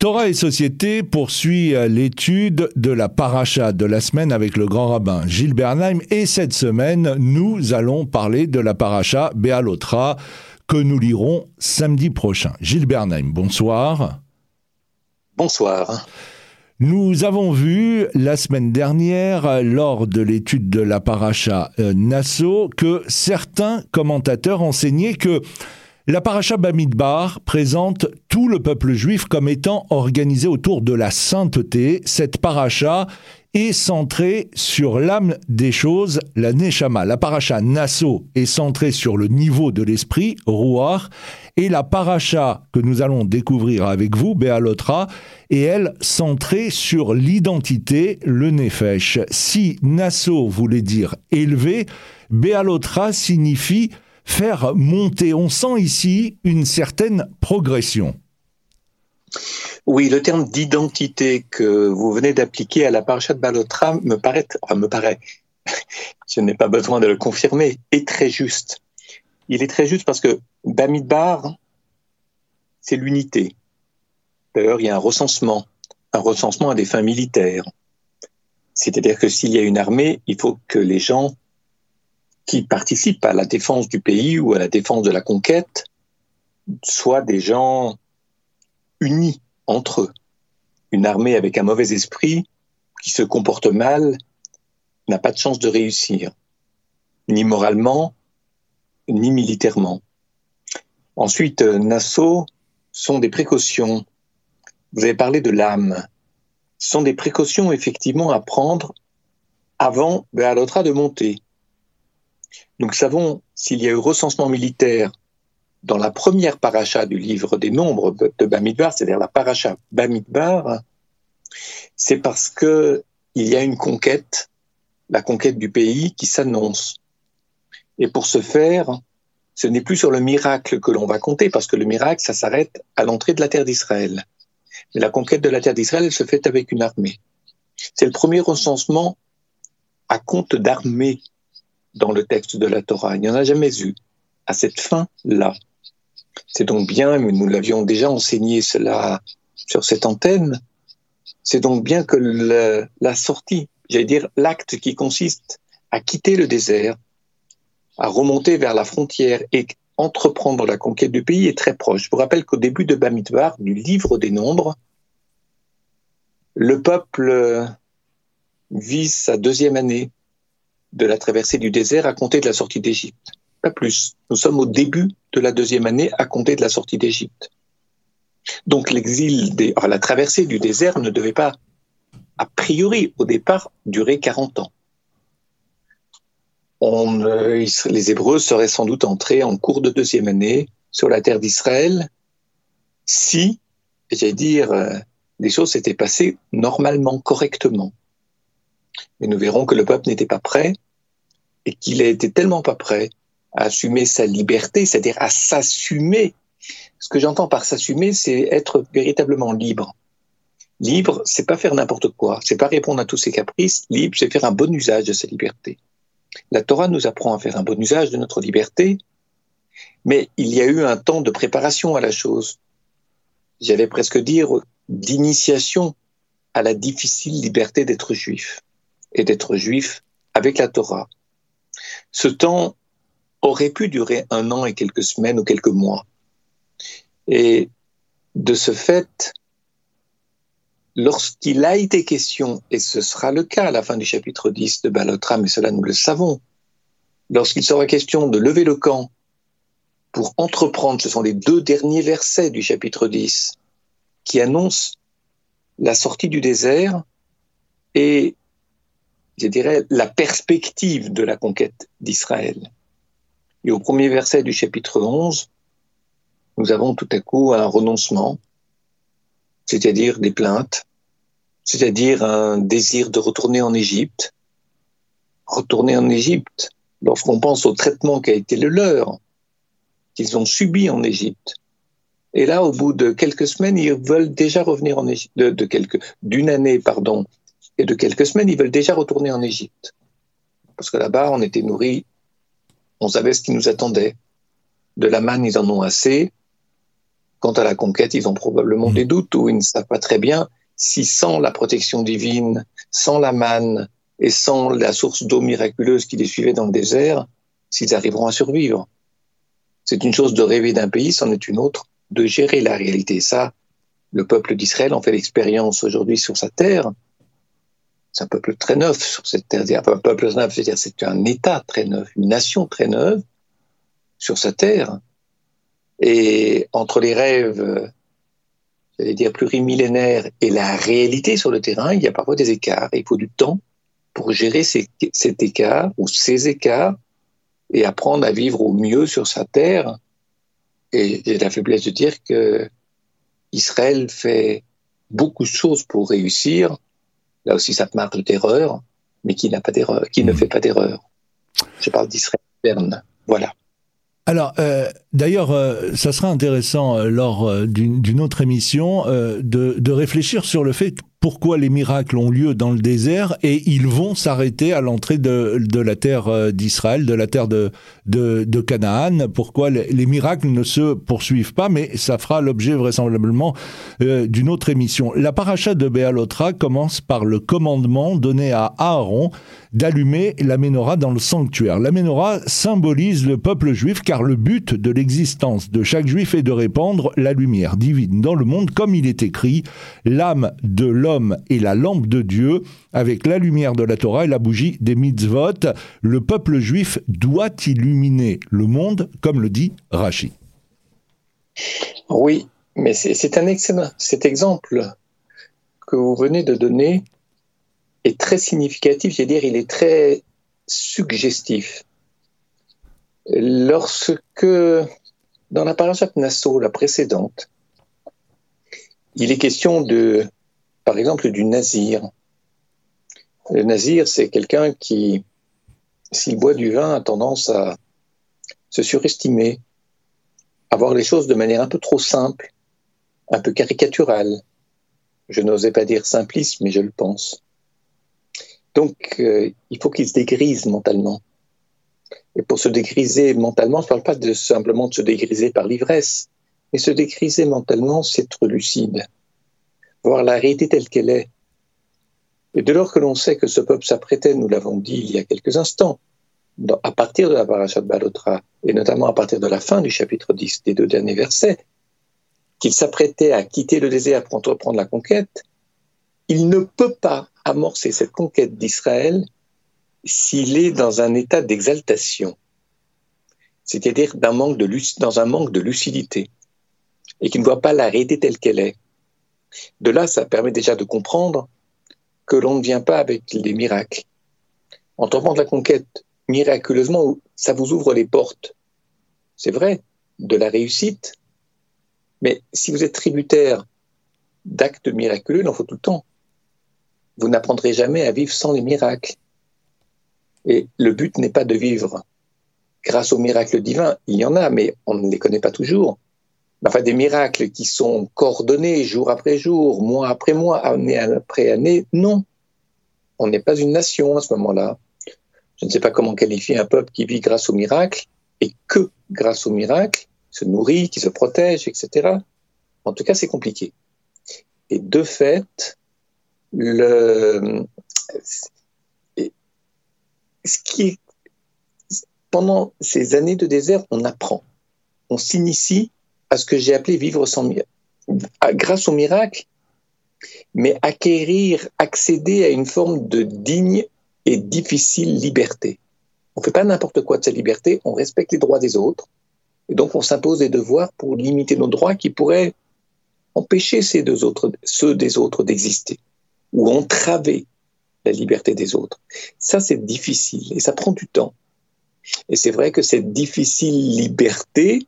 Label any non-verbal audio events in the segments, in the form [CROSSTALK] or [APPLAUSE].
Torah et Société poursuit l'étude de la paracha de la semaine avec le grand rabbin Gilles Bernheim et cette semaine, nous allons parler de la paracha Béalotra que nous lirons samedi prochain. Gilles Bernheim, bonsoir. Bonsoir. Nous avons vu la semaine dernière, lors de l'étude de la paracha euh, Nassau, que certains commentateurs enseignaient que la paracha Bamidbar présente tout le peuple juif comme étant organisé autour de la sainteté. Cette paracha est centrée sur l'âme des choses, la Neshama. La paracha Nassau est centrée sur le niveau de l'esprit, Ruach, et la paracha que nous allons découvrir avec vous, Béalotra, est elle centrée sur l'identité, le Nefesh. Si Nassau voulait dire élevé, Béalotra signifie faire monter. On sent ici une certaine progression. Oui, le terme d'identité que vous venez d'appliquer à la paracha de Balotra me paraît, me paraît, [LAUGHS] je n'ai pas besoin de le confirmer, est très juste. Il est très juste parce que Bamidbar, c'est l'unité. D'ailleurs, il y a un recensement, un recensement à des fins militaires. C'est-à-dire que s'il y a une armée, il faut que les gens qui participent à la défense du pays ou à la défense de la conquête soient des gens unis entre eux. Une armée avec un mauvais esprit qui se comporte mal n'a pas de chance de réussir, ni moralement, ni militairement. Ensuite, euh, Nassau sont des précautions. Vous avez parlé de l'âme. Ce sont des précautions effectivement à prendre avant Béalotra de monter. Nous savons s'il y a eu recensement militaire dans la première paracha du livre des nombres de Bamidbar, c'est-à-dire la paracha Bamidbar, c'est parce que il y a une conquête, la conquête du pays qui s'annonce. Et pour ce faire, ce n'est plus sur le miracle que l'on va compter, parce que le miracle, ça s'arrête à l'entrée de la terre d'Israël. Mais la conquête de la terre d'Israël, se fait avec une armée. C'est le premier recensement à compte d'armée dans le texte de la Torah. Il n'y en a jamais eu à cette fin-là. C'est donc bien, mais nous l'avions déjà enseigné cela sur cette antenne, c'est donc bien que la sortie, j'allais dire l'acte qui consiste à quitter le désert, à remonter vers la frontière et entreprendre la conquête du pays est très proche. Je vous rappelle qu'au début de Bamidbar, du livre des nombres, le peuple vit sa deuxième année de la traversée du désert à compter de la sortie d'Égypte. Pas plus. Nous sommes au début de la deuxième année à compter de la sortie d'Égypte. Donc l'exil, des, la traversée du désert ne devait pas, a priori, au départ, durer 40 ans. Euh, les Hébreux seraient sans doute entrés en cours de deuxième année sur la terre d'Israël si, j'allais dire, euh, les choses s'étaient passées normalement, correctement. Mais nous verrons que le peuple n'était pas prêt et qu'il était tellement pas prêt à assumer sa liberté, c'est-à-dire à s'assumer. Ce que j'entends par s'assumer, c'est être véritablement libre. Libre, c'est pas faire n'importe quoi, c'est pas répondre à tous ses caprices. Libre, c'est faire un bon usage de sa liberté. La Torah nous apprend à faire un bon usage de notre liberté, mais il y a eu un temps de préparation à la chose. J'allais presque dire d'initiation à la difficile liberté d'être juif et d'être juif avec la Torah. Ce temps aurait pu durer un an et quelques semaines ou quelques mois. Et de ce fait, lorsqu'il a été question, et ce sera le cas à la fin du chapitre 10 de Balotra, mais cela nous le savons, lorsqu'il sera question de lever le camp pour entreprendre, ce sont les deux derniers versets du chapitre 10 qui annoncent la sortie du désert et je dirais, la perspective de la conquête d'Israël. Et au premier verset du chapitre 11, nous avons tout à coup un renoncement, c'est-à-dire des plaintes, c'est-à-dire un désir de retourner en Égypte. Retourner en Égypte, lorsqu'on pense au traitement qui a été le leur, qu'ils ont subi en Égypte. Et là, au bout de quelques semaines, ils veulent déjà revenir en Égypte, d'une année, pardon, et de quelques semaines, ils veulent déjà retourner en Égypte. Parce que là-bas, on était nourris, on savait ce qui nous attendait. De la manne, ils en ont assez. Quant à la conquête, ils ont probablement mmh. des doutes ou ils ne savent pas très bien si sans la protection divine, sans la manne et sans la source d'eau miraculeuse qui les suivait dans le désert, s'ils arriveront à survivre. C'est une chose de rêver d'un pays, c'en est une autre de gérer la réalité. Ça, le peuple d'Israël en fait l'expérience aujourd'hui sur sa terre. C'est un peuple très neuf sur cette terre. Un peuple neuf, c'est-à-dire c'est un État très neuf, une nation très neuve sur sa terre. Et entre les rêves, j'allais dire plurimillénaires, et la réalité sur le terrain, il y a parfois des écarts. il faut du temps pour gérer ces, cet écart ou ces écarts et apprendre à vivre au mieux sur sa terre. Et j'ai la faiblesse de dire que Israël fait beaucoup de choses pour réussir. Là aussi, ça marge d'erreur, mais qui n'a pas d'erreur, qui ne mmh. fait pas d'erreur. Je parle d'Israël Voilà. Alors, euh, d'ailleurs, euh, ça sera intéressant euh, lors d'une autre émission de, de, réfléchir sur le fait pourquoi les miracles ont lieu dans le désert et ils vont s'arrêter à l'entrée de, de, la terre euh, d'Israël, de la terre de, de, Canaan, pourquoi les, miracles ne se poursuivent pas, mais ça fera l'objet vraisemblablement euh, d'une autre émission. La paracha de Béalotra commence par le commandement donné à Aaron d'allumer la menorah dans le sanctuaire. La menorah symbolise le peuple juif car le but de l'existence de chaque juif est de répandre la lumière divine dans le monde comme il est écrit, l'âme de l'homme et la lampe de Dieu, avec la lumière de la Torah et la bougie des mitzvot. Le peuple juif doit illuminer le monde, comme le dit Rachi. Oui, mais c'est un excellent. Cet exemple que vous venez de donner est très significatif, je dire, il est très suggestif. Lorsque, dans la parashat Nassau, la précédente, il est question de par exemple du nazir. Le nazir, c'est quelqu'un qui, s'il boit du vin, a tendance à se surestimer, à voir les choses de manière un peu trop simple, un peu caricaturale. Je n'osais pas dire simpliste, mais je le pense. Donc, euh, il faut qu'il se dégrise mentalement. Et pour se dégriser mentalement, je ne parle pas de simplement de se dégriser par l'ivresse, mais se dégriser mentalement, c'est être lucide voir la réalité telle qu'elle est. Et dès lors que l'on sait que ce peuple s'apprêtait, nous l'avons dit il y a quelques instants, à partir de la paracha de Balotra, et notamment à partir de la fin du chapitre 10 des deux derniers versets, qu'il s'apprêtait à quitter le désert pour entreprendre la conquête, il ne peut pas amorcer cette conquête d'Israël s'il est dans un état d'exaltation, c'est-à-dire dans un manque de lucidité, et qu'il ne voit pas la réalité telle qu'elle est. De là, ça permet déjà de comprendre que l'on ne vient pas avec des miracles. En tombant de la conquête, miraculeusement, ça vous ouvre les portes. C'est vrai, de la réussite. Mais si vous êtes tributaire d'actes miraculeux, il en faut tout le temps. Vous n'apprendrez jamais à vivre sans les miracles. Et le but n'est pas de vivre grâce aux miracles divins. Il y en a, mais on ne les connaît pas toujours enfin des miracles qui sont coordonnés jour après jour, mois après mois, année après année, non. On n'est pas une nation à ce moment-là. Je ne sais pas comment qualifier un peuple qui vit grâce aux miracles et que grâce aux miracles se nourrit, qui se protège, etc. En tout cas, c'est compliqué. Et de fait, le, ce qui pendant ces années de désert, on apprend, on s'initie à ce que j'ai appelé vivre sans grâce au miracle, mais acquérir, accéder à une forme de digne et difficile liberté. On ne fait pas n'importe quoi de sa liberté, on respecte les droits des autres, et donc on s'impose des devoirs pour limiter nos droits qui pourraient empêcher ces deux autres, ceux des autres d'exister, ou entraver la liberté des autres. Ça, c'est difficile, et ça prend du temps. Et c'est vrai que cette difficile liberté,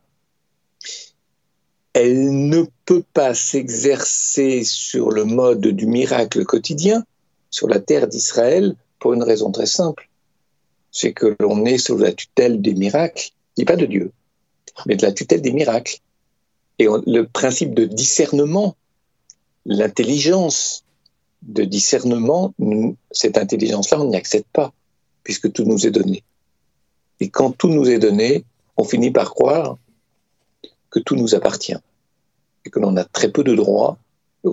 elle ne peut pas s'exercer sur le mode du miracle quotidien, sur la terre d'Israël, pour une raison très simple. C'est que l'on est sous la tutelle des miracles, dit pas de Dieu, mais de la tutelle des miracles. Et le principe de discernement, l'intelligence de discernement, cette intelligence-là, on n'y accède pas, puisque tout nous est donné. Et quand tout nous est donné, on finit par croire que tout nous appartient. et que l'on a très peu de droits,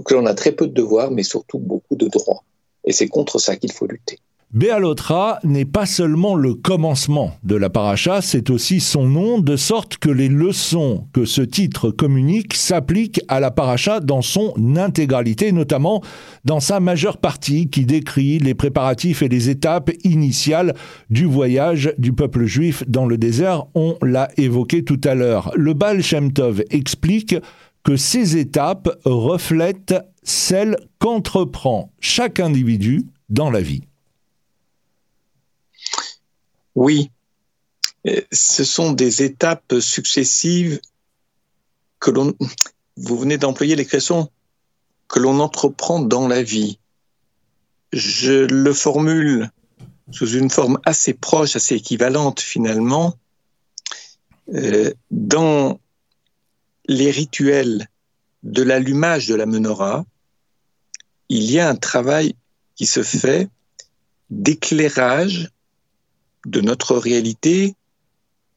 que l'on a très peu de devoirs, mais surtout beaucoup de droits. Et c'est contre ça qu'il faut lutter. Béalotra n'est pas seulement le commencement de la paracha, c'est aussi son nom, de sorte que les leçons que ce titre communique s'appliquent à la paracha dans son intégralité, notamment dans sa majeure partie qui décrit les préparatifs et les étapes initiales du voyage du peuple juif dans le désert. On l'a évoqué tout à l'heure. Le Baal Shem Tov explique que ces étapes reflètent celles qu'entreprend chaque individu dans la vie. Oui, ce sont des étapes successives que l'on, vous venez d'employer l'expression que l'on entreprend dans la vie. Je le formule sous une forme assez proche, assez équivalente finalement. Euh, dans les rituels de l'allumage de la menorah, il y a un travail qui se fait d'éclairage de notre réalité,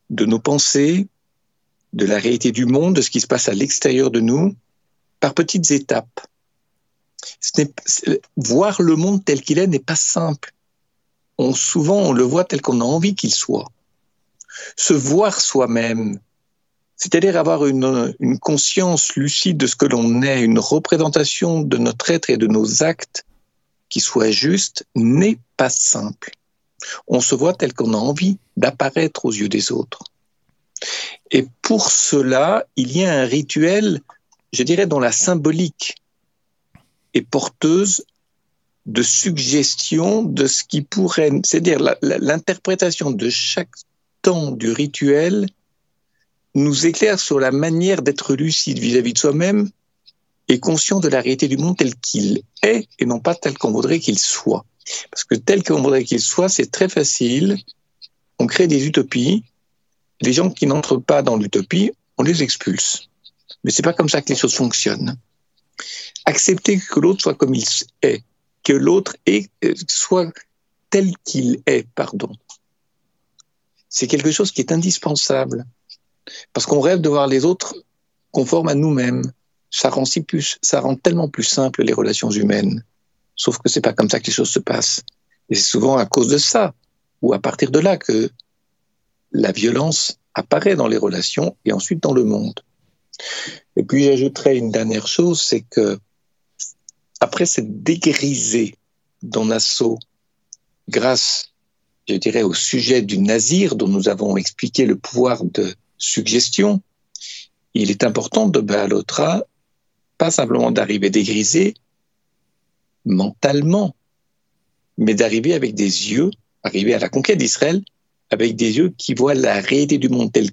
de nos pensées, de la réalité du monde, de ce qui se passe à l'extérieur de nous, par petites étapes. voir le monde tel qu'il est n'est pas simple. On, souvent, on le voit tel qu'on a envie qu'il soit. Se voir soi-même, c'est-à-dire avoir une, une, conscience lucide de ce que l'on est, une représentation de notre être et de nos actes qui soit juste, n'est pas simple on se voit tel qu'on a envie d'apparaître aux yeux des autres. Et pour cela, il y a un rituel, je dirais, dont la symbolique est porteuse de suggestions de ce qui pourrait, c'est-à-dire l'interprétation de chaque temps du rituel nous éclaire sur la manière d'être lucide vis-à-vis de soi-même et conscient de la réalité du monde tel qu'il est et non pas tel qu'on voudrait qu'il soit. Parce que tel qu'on voudrait qu'il soit, c'est très facile. On crée des utopies. Les gens qui n'entrent pas dans l'utopie, on les expulse. Mais c'est pas comme ça que les choses fonctionnent. Accepter que l'autre soit comme il est, que l'autre soit tel qu'il est, pardon. C'est quelque chose qui est indispensable. Parce qu'on rêve de voir les autres conformes à nous-mêmes. Ça rend, si plus, ça rend tellement plus simple les relations humaines. Sauf que c'est pas comme ça que les choses se passent. Et c'est souvent à cause de ça, ou à partir de là, que la violence apparaît dans les relations et ensuite dans le monde. Et puis j'ajouterais une dernière chose, c'est que après cette dégrisée dans l'assaut, grâce, je dirais, au sujet du nazir dont nous avons expliqué le pouvoir de suggestion, il est important de Baalotra, pas simplement d'arriver dégrisé, mentalement, mais d'arriver avec des yeux, arriver à la conquête d'Israël, avec des yeux qui voient la réalité du monde telle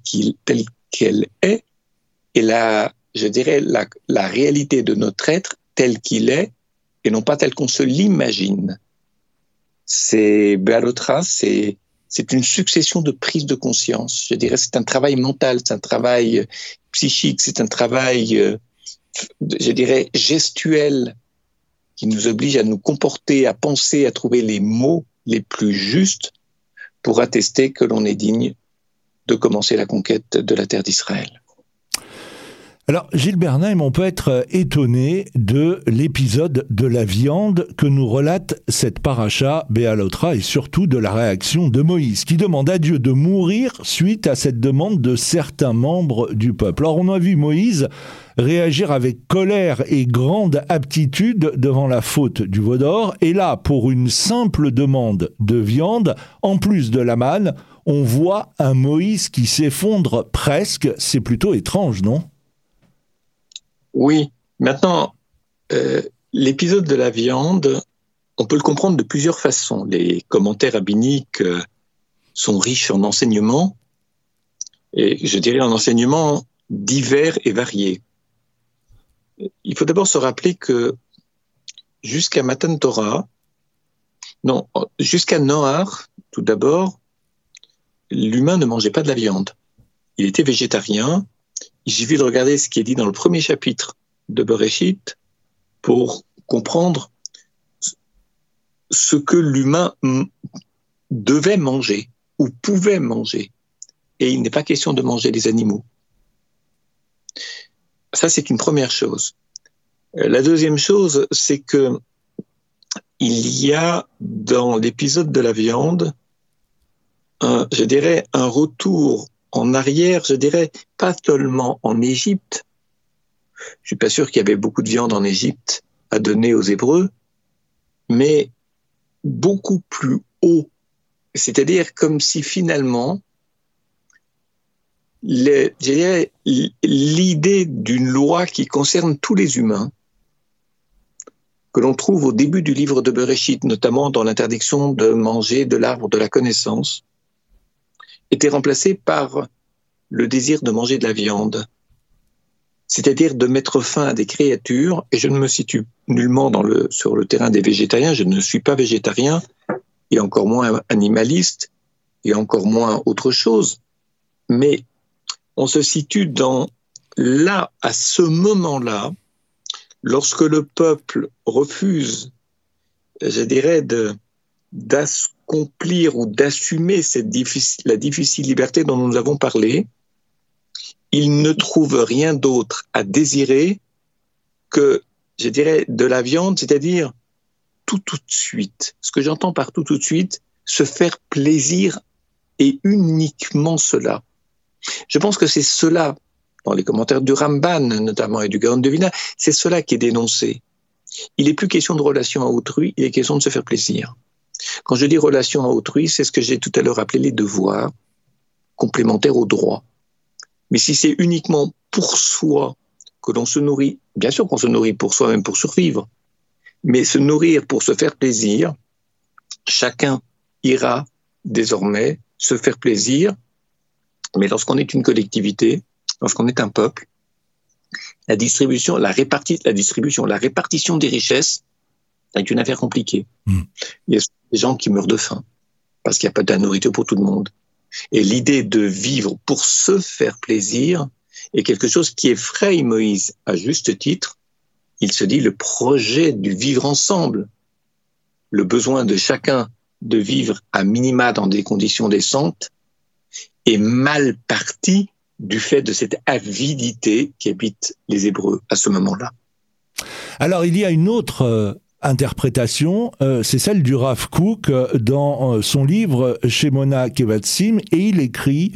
qu'elle est, et la, je dirais, la, réalité de notre être tel qu'il est, et non pas tel qu'on se l'imagine. C'est Bealotra, c'est c'est une succession de prises de conscience. Je dirais, c'est un travail mental, c'est un travail psychique, c'est un travail, euh, je dirais, gestuel qui nous oblige à nous comporter, à penser, à trouver les mots les plus justes pour attester que l'on est digne de commencer la conquête de la terre d'Israël. Alors, Gilles Bernheim, on peut être étonné de l'épisode de la viande que nous relate cette paracha Béalotra et surtout de la réaction de Moïse, qui demande à Dieu de mourir suite à cette demande de certains membres du peuple. Alors, on a vu Moïse réagir avec colère et grande aptitude devant la faute du veau d'or, et là, pour une simple demande de viande, en plus de la manne, on voit un Moïse qui s'effondre presque. C'est plutôt étrange, non? Oui. Maintenant, euh, l'épisode de la viande, on peut le comprendre de plusieurs façons. Les commentaires rabbiniques euh, sont riches en enseignements, et je dirais en enseignements divers et variés. Il faut d'abord se rappeler que jusqu'à Matan Torah, non, jusqu'à Noar, tout d'abord, l'humain ne mangeait pas de la viande. Il était végétarien, il suffit de regarder ce qui est dit dans le premier chapitre de Bereshit pour comprendre ce que l'humain devait manger ou pouvait manger. Et il n'est pas question de manger des animaux. Ça, c'est une première chose. Euh, la deuxième chose, c'est que il y a dans l'épisode de la viande, je dirais, un retour en arrière, je dirais, pas seulement en Égypte. Je suis pas sûr qu'il y avait beaucoup de viande en Égypte à donner aux Hébreux, mais beaucoup plus haut. C'est-à-dire comme si finalement, l'idée d'une loi qui concerne tous les humains, que l'on trouve au début du livre de Bereshit, notamment dans l'interdiction de manger de l'arbre de la connaissance, était remplacée par le désir de manger de la viande, c'est-à-dire de mettre fin à des créatures, et je ne me situe nullement sur le terrain des végétariens, je ne suis pas végétarien, et encore moins animaliste, et encore moins autre chose, mais on se situe dans là, à ce moment-là, lorsque le peuple refuse, je dirais, de, d'accomplir ou d'assumer la difficile liberté dont nous avons parlé, il ne trouve rien d'autre à désirer que, je dirais, de la viande, c'est-à-dire tout tout de suite. Ce que j'entends par tout tout de suite, se faire plaisir et uniquement cela. Je pense que c'est cela, dans les commentaires du Ramban notamment et du Gaon de Vina, c'est cela qui est dénoncé. Il n'est plus question de relation à autrui, il est question de se faire plaisir. Quand je dis relation à autrui, c'est ce que j'ai tout à l'heure appelé les devoirs, complémentaires aux droits. Mais si c'est uniquement pour soi que l'on se nourrit, bien sûr qu'on se nourrit pour soi, même pour survivre, mais se nourrir pour se faire plaisir, chacun ira désormais se faire plaisir. Mais lorsqu'on est une collectivité, lorsqu'on est un peuple, la distribution, la, réparti la distribution, la répartition des richesses est une affaire compliquée. Hmm. Il y a des gens qui meurent de faim parce qu'il n'y a pas de nourriture pour tout le monde. Et l'idée de vivre pour se faire plaisir est quelque chose qui effraie Moïse à juste titre. Il se dit le projet du vivre ensemble, le besoin de chacun de vivre à minima dans des conditions décentes est mal parti du fait de cette avidité qui habite les Hébreux à ce moment-là. Alors il y a une autre euh, interprétation, euh, c'est celle du Rav Kook euh, dans euh, son livre Shemona Kevatsim, et il écrit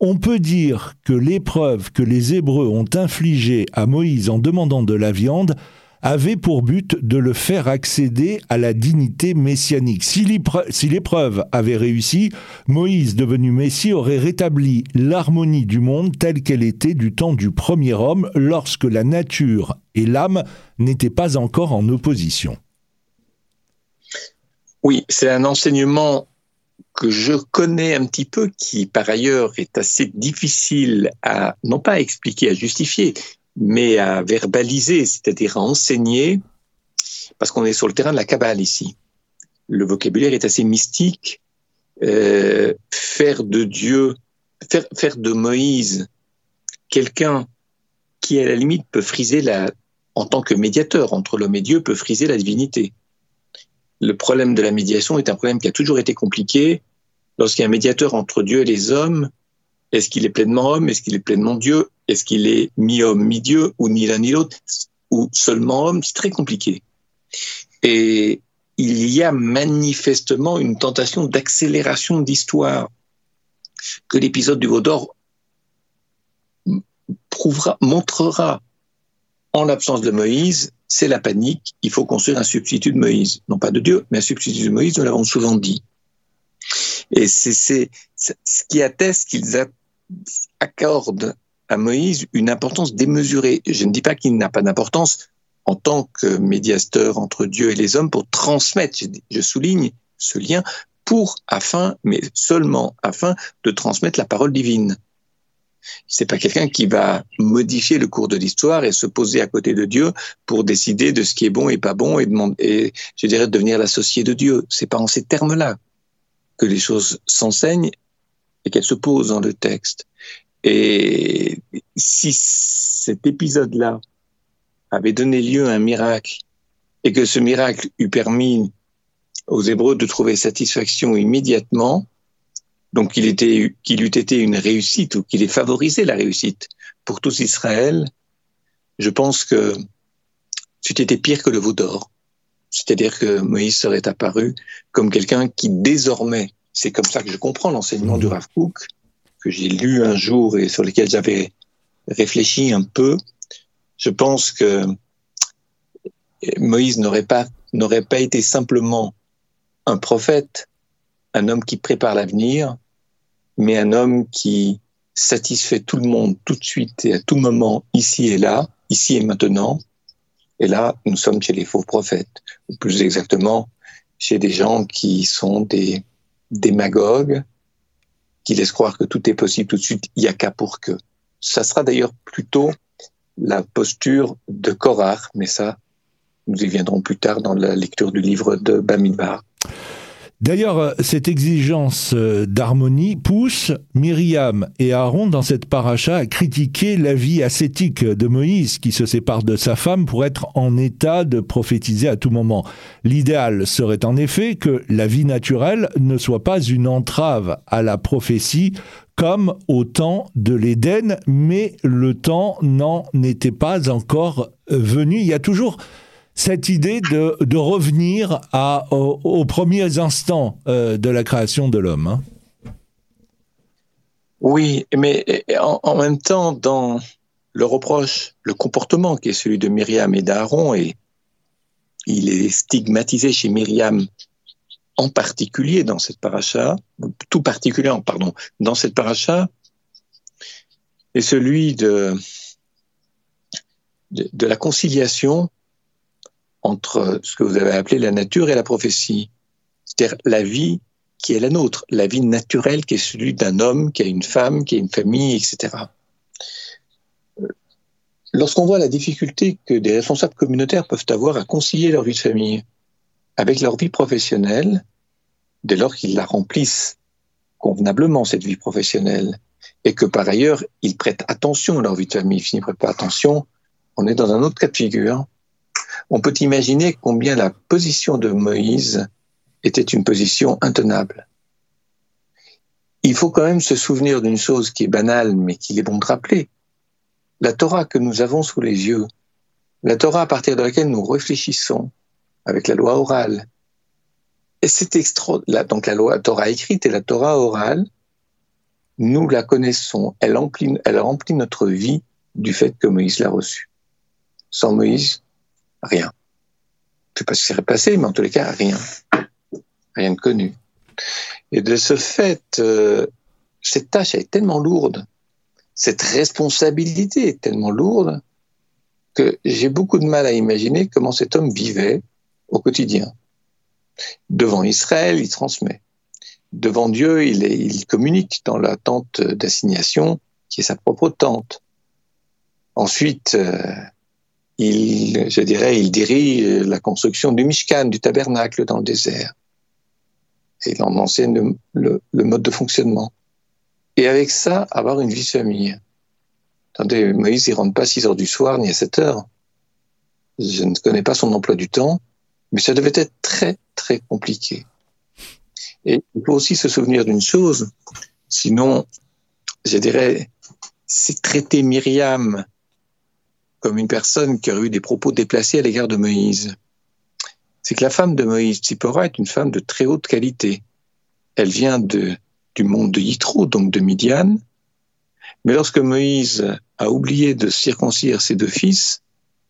On peut dire que l'épreuve que les Hébreux ont infligée à Moïse en demandant de la viande avait pour but de le faire accéder à la dignité messianique. Si l'épreuve avait réussi, Moïse, devenu Messie, aurait rétabli l'harmonie du monde telle qu'elle était du temps du premier homme, lorsque la nature et l'âme n'étaient pas encore en opposition. Oui, c'est un enseignement que je connais un petit peu, qui par ailleurs est assez difficile à, non pas à expliquer, à justifier, mais à verbaliser, c'est-à-dire à enseigner, parce qu'on est sur le terrain de la Kabbale ici. Le vocabulaire est assez mystique. Euh, faire de Dieu, faire de Moïse quelqu'un qui, à la limite, peut friser la, en tant que médiateur entre l'homme et Dieu, peut friser la divinité le problème de la médiation est un problème qui a toujours été compliqué. Lorsqu'il y a un médiateur entre Dieu et les hommes, est-ce qu'il est pleinement homme? Est-ce qu'il est pleinement Dieu? Est-ce qu'il est mi-homme, mi-dieu ou ni l'un ni l'autre Ou seulement homme? C'est très compliqué. Et il y a manifestement une tentation d'accélération d'histoire que l'épisode du Vaudor prouvera, montrera en l'absence de Moïse c'est la panique. Il faut construire un substitut de Moïse. Non pas de Dieu, mais un substitut de Moïse, nous l'avons souvent dit. Et c'est ce qui atteste qu'ils accordent à Moïse une importance démesurée. Je ne dis pas qu'il n'a pas d'importance en tant que médiateur entre Dieu et les hommes pour transmettre, je souligne ce lien, pour, afin, mais seulement afin de transmettre la parole divine. C'est pas quelqu'un qui va modifier le cours de l'histoire et se poser à côté de Dieu pour décider de ce qui est bon et pas bon et, demander, je dirais, devenir l'associé de Dieu. C'est pas en ces termes-là que les choses s'enseignent et qu'elles se posent dans le texte. Et si cet épisode-là avait donné lieu à un miracle et que ce miracle eût permis aux Hébreux de trouver satisfaction immédiatement, donc qu'il eût été une réussite ou qu'il ait favorisé la réussite pour tous Israël, je pense que c'eût été pire que le veau d'or. C'est-à-dire que Moïse serait apparu comme quelqu'un qui désormais, c'est comme ça que je comprends l'enseignement du Rav Kook, que j'ai lu un jour et sur lequel j'avais réfléchi un peu. Je pense que Moïse n'aurait pas, n'aurait pas été simplement un prophète, un homme qui prépare l'avenir, mais un homme qui satisfait tout le monde tout de suite et à tout moment, ici et là, ici et maintenant. Et là, nous sommes chez les faux prophètes, ou plus exactement, chez des gens qui sont des démagogues, qui laissent croire que tout est possible tout de suite, il n'y a qu'à pour que. Ça sera d'ailleurs plutôt la posture de Korach, mais ça, nous y viendrons plus tard dans la lecture du livre de Bamidbar. D'ailleurs, euh, cette exigence euh, d'harmonie pousse Myriam et Aaron dans cette paracha à critiquer la vie ascétique de Moïse qui se sépare de sa femme pour être en état de prophétiser à tout moment. L'idéal serait en effet que la vie naturelle ne soit pas une entrave à la prophétie comme au temps de l'Éden, mais le temps n'en était pas encore venu. Il y a toujours cette idée de, revenir aux, premiers instants euh, de la création de l'homme. Hein. Oui, mais en, même temps, dans le reproche, le comportement qui est celui de Myriam et d'Aaron, et il est stigmatisé chez Myriam en particulier dans cette paracha, tout particulièrement, pardon, dans cette paracha, est celui de la conciliation entre ce que vous avez appelé la nature et la prophétie. C'est-à-dire la vie qui est la nôtre, la vie naturelle qui est celui d'un homme, qui a une femme, qui a une famille, etc. Lorsqu'on voit la difficulté que des responsables communautaires peuvent avoir à concilier leur vie de famille avec leur vie professionnelle, dès lors qu'ils la remplissent convenablement, cette vie professionnelle, et que par ailleurs, ils prêtent attention à leur vie de famille, ils ne prêtent pas attention, on est dans un autre cas de figure on peut imaginer combien la position de Moïse était une position intenable. Il faut quand même se souvenir d'une chose qui est banale, mais qu'il est bon de rappeler. La Torah que nous avons sous les yeux, la Torah à partir de laquelle nous réfléchissons avec la loi orale, et c'est extra, donc la loi Torah écrite et la Torah orale, nous la connaissons, elle remplit, elle remplit notre vie du fait que Moïse l'a reçue. Sans Moïse, Rien. Je ne sais pas ce qui serait passé, mais en tous les cas, rien. Rien de connu. Et de ce fait, euh, cette tâche est tellement lourde, cette responsabilité est tellement lourde, que j'ai beaucoup de mal à imaginer comment cet homme vivait au quotidien. Devant Israël, il transmet. Devant Dieu, il, communique dans la tente d'assignation, qui est sa propre tente. Ensuite, euh, il, je dirais, il dirige la construction du Mishkan, du tabernacle dans le désert. Et il en enseigne le, mode de fonctionnement. Et avec ça, avoir une vie de famille. Attendez, Moïse, il rentre pas à 6 heures du soir ni à 7 heures. Je ne connais pas son emploi du temps, mais ça devait être très, très compliqué. Et il faut aussi se souvenir d'une chose, sinon, je dirais, c'est traiter Myriam comme une personne qui aurait eu des propos déplacés à l'égard de Moïse. C'est que la femme de Moïse, Tsipora, est une femme de très haute qualité. Elle vient du monde de Yitro, donc de Midian. Mais lorsque Moïse a oublié de circoncire ses deux fils,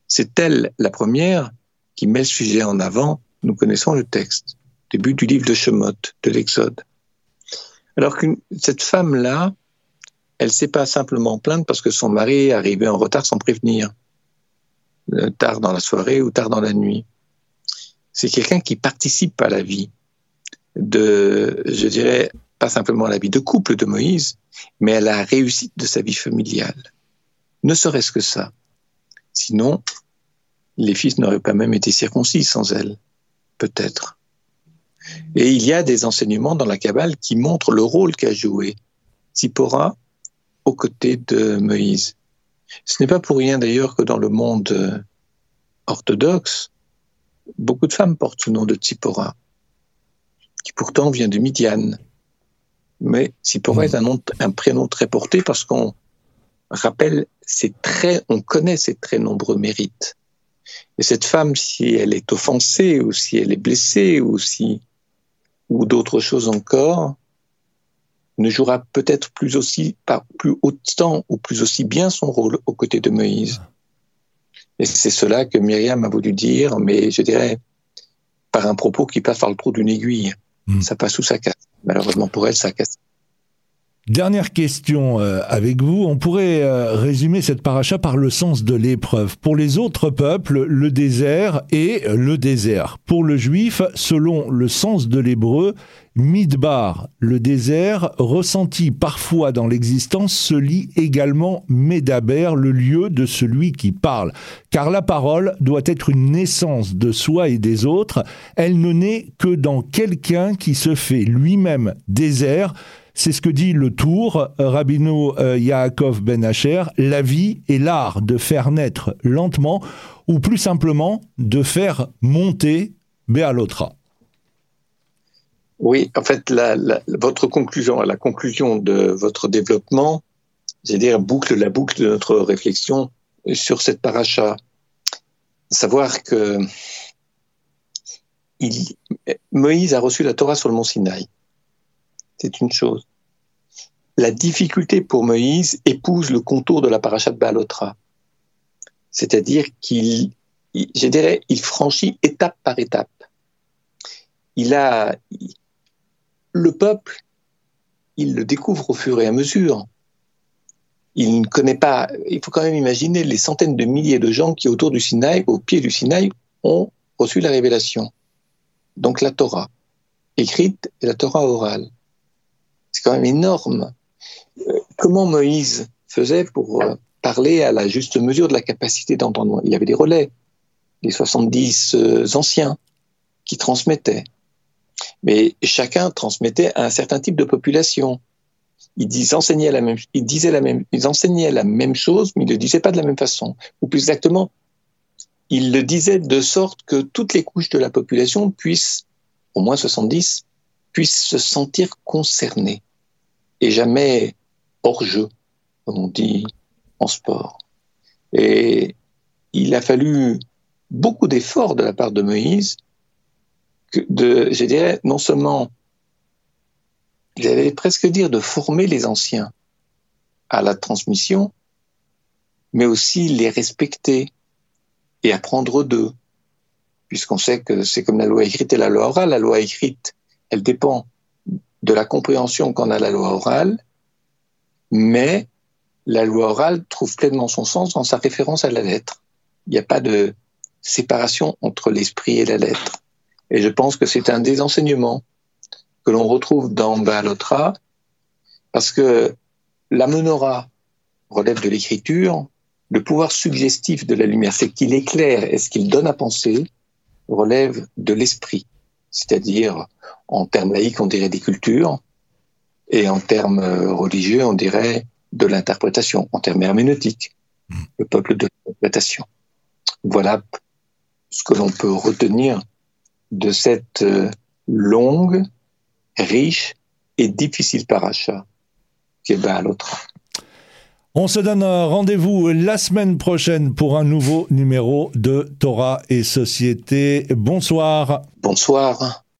c'est elle, la première, qui met le sujet en avant. Nous connaissons le texte, début du livre de Shemot, de l'Exode. Alors que cette femme-là, elle ne s'est pas simplement plainte parce que son mari est arrivé en retard sans prévenir. Euh, tard dans la soirée ou tard dans la nuit. C'est quelqu'un qui participe à la vie de, je dirais, pas simplement à la vie de couple de Moïse, mais à la réussite de sa vie familiale. Ne serait-ce que ça. Sinon, les fils n'auraient pas même été circoncis sans elle, peut-être. Et il y a des enseignements dans la Kabbale qui montrent le rôle qu'a joué aux côtés de Moïse. Ce n'est pas pour rien d'ailleurs que dans le monde euh, orthodoxe, beaucoup de femmes portent ce nom de Tsipora, qui pourtant vient de Midian. Mais Tsipora est un, nom, un prénom très porté parce qu'on rappelle ses très, on connaît ses très nombreux mérites. Et cette femme, si elle est offensée ou si elle est blessée ou si ou d'autres choses encore, ne jouera peut-être plus aussi, pas plus autant ou plus aussi bien son rôle aux côtés de Moïse. Et c'est cela que Myriam a voulu dire, mais je dirais par un propos qui passe par le trou d'une aiguille. Hmm. Ça passe sous sa casse. Malheureusement pour elle, ça casse. Dernière question euh, avec vous. On pourrait euh, résumer cette paracha par le sens de l'épreuve. Pour les autres peuples, le désert est le désert. Pour le juif, selon le sens de l'hébreu, Midbar, le désert, ressenti parfois dans l'existence, se lit également Médaber, le lieu de celui qui parle. Car la parole doit être une naissance de soi et des autres. Elle ne naît que dans quelqu'un qui se fait lui-même désert c'est ce que dit le Tour, Rabino euh, Yaakov Ben Asher, la vie est l'art de faire naître lentement, ou plus simplement de faire monter Béalotra. Oui, en fait, votre conclusion, la conclusion de votre développement, c'est-à-dire boucle la boucle de notre réflexion sur cette paracha. Savoir que Moïse a reçu la Torah sur le mont Sinaï c'est une chose. La difficulté pour Moïse épouse le contour de la paracha de Balotra. C'est-à-dire qu'il, je dirais, il franchit étape par étape. Il a, le peuple, il le découvre au fur et à mesure. Il ne connaît pas, il faut quand même imaginer les centaines de milliers de gens qui, autour du Sinaï, au pied du Sinaï, ont reçu la révélation. Donc la Torah, écrite et la Torah orale. C'est quand même énorme. Euh, comment Moïse faisait pour euh, parler à la juste mesure de la capacité d'entendre? Il y avait des relais, les 70 euh, anciens qui transmettaient. Mais chacun transmettait à un certain type de population. Ils, enseignaient la même, ils enseignaient la même chose, mais ils ne le disaient pas de la même façon. Ou plus exactement, ils le disaient de sorte que toutes les couches de la population puissent, au moins 70, puissent se sentir concernées et jamais hors jeu, comme on dit en sport. Et il a fallu beaucoup d'efforts de la part de Moïse, de, je dirais, non seulement, j'allais presque dire, de former les anciens à la transmission, mais aussi les respecter et apprendre d'eux, puisqu'on sait que c'est comme la loi écrite et la loi orale. La loi écrite, elle dépend de la compréhension qu'en a la loi orale, mais la loi orale trouve pleinement son sens dans sa référence à la lettre. Il n'y a pas de séparation entre l'esprit et la lettre. Et je pense que c'est un des enseignements que l'on retrouve dans Baalotra, parce que la menorah relève de l'écriture, le pouvoir suggestif de la lumière, c'est qu'il éclaire et ce qu'il donne à penser, relève de l'esprit c'est-à-dire en termes laïques, on dirait des cultures, et en termes euh, religieux, on dirait de l'interprétation, en termes herméneutiques, hmm. le peuple de l'interprétation. Voilà ce que l'on peut retenir de cette euh, longue, riche et difficile paracha qui est à l'autre. On se donne rendez-vous la semaine prochaine pour un nouveau numéro de Torah et Société. Bonsoir. Bonsoir.